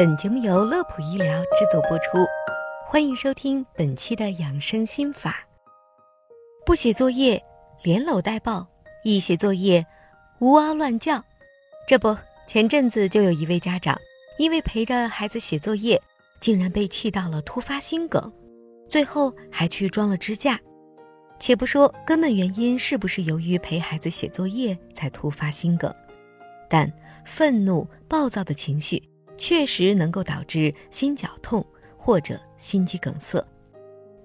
本节目由乐普医疗制作播出，欢迎收听本期的养生心法。不写作业，连搂带抱；一写作业，呜嗷乱叫。这不，前阵子就有一位家长，因为陪着孩子写作业，竟然被气到了突发心梗，最后还去装了支架。且不说根本原因是不是由于陪孩子写作业才突发心梗，但愤怒、暴躁的情绪确实能够导致心绞痛或者心肌梗塞。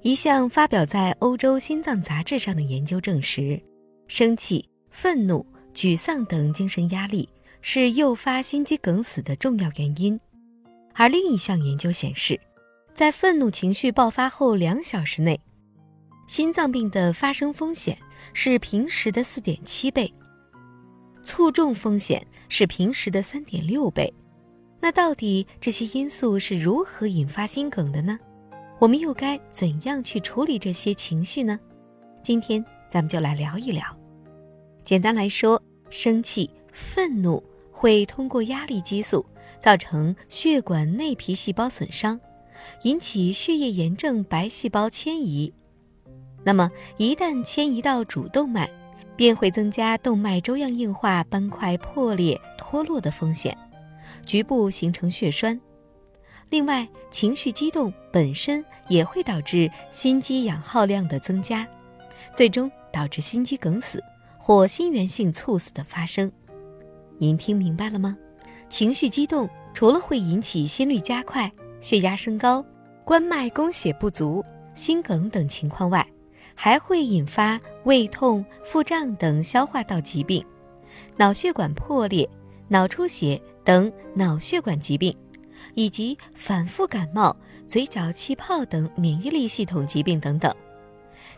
一项发表在《欧洲心脏杂志》上的研究证实，生气、愤怒、沮丧等精神压力是诱发心肌梗死的重要原因。而另一项研究显示，在愤怒情绪爆发后两小时内，心脏病的发生风险是平时的四点七倍，卒中风险是平时的三点六倍。那到底这些因素是如何引发心梗的呢？我们又该怎样去处理这些情绪呢？今天咱们就来聊一聊。简单来说，生气、愤怒会通过压力激素造成血管内皮细胞损伤，引起血液炎症白细胞迁移。那么，一旦迁移到主动脉，便会增加动脉粥样硬化、斑块破裂、脱落的风险，局部形成血栓。另外，情绪激动本身也会导致心肌氧耗量的增加，最终导致心肌梗死或心源性猝死的发生。您听明白了吗？情绪激动除了会引起心率加快、血压升高、冠脉供血不足、心梗等情况外，还会引发胃痛、腹胀等消化道疾病，脑血管破裂、脑出血等脑血管疾病，以及反复感冒、嘴角气泡等免疫力系统疾病等等。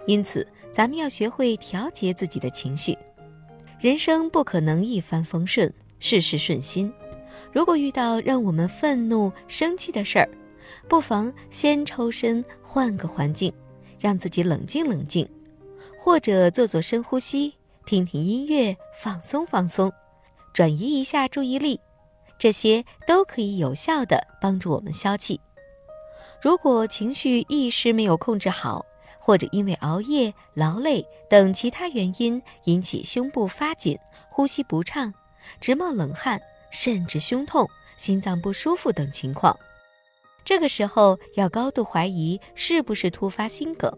因此，咱们要学会调节自己的情绪。人生不可能一帆风顺、事事顺心。如果遇到让我们愤怒、生气的事儿，不妨先抽身，换个环境。让自己冷静冷静，或者做做深呼吸，听听音乐，放松放松，转移一下注意力，这些都可以有效的帮助我们消气。如果情绪一时没有控制好，或者因为熬夜、劳累等其他原因引起胸部发紧、呼吸不畅、直冒冷汗，甚至胸痛、心脏不舒服等情况。这个时候要高度怀疑是不是突发心梗，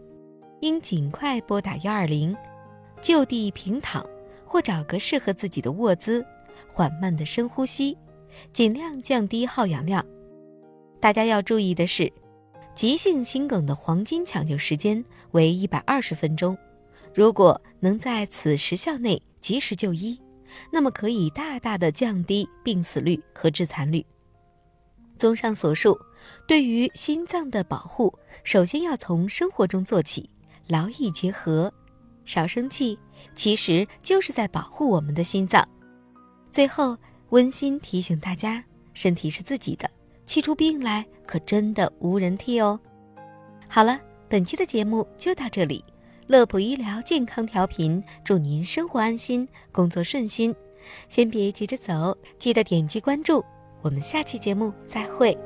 应尽快拨打幺二零，就地平躺或找个适合自己的卧姿，缓慢的深呼吸，尽量降低耗氧量。大家要注意的是，急性心梗的黄金抢救时间为一百二十分钟，如果能在此时效内及时就医，那么可以大大的降低病死率和致残率。综上所述。对于心脏的保护，首先要从生活中做起，劳逸结合，少生气，其实就是在保护我们的心脏。最后，温馨提醒大家：身体是自己的，气出病来可真的无人替哦。好了，本期的节目就到这里，乐普医疗健康调频，祝您生活安心，工作顺心。先别急着走，记得点击关注，我们下期节目再会。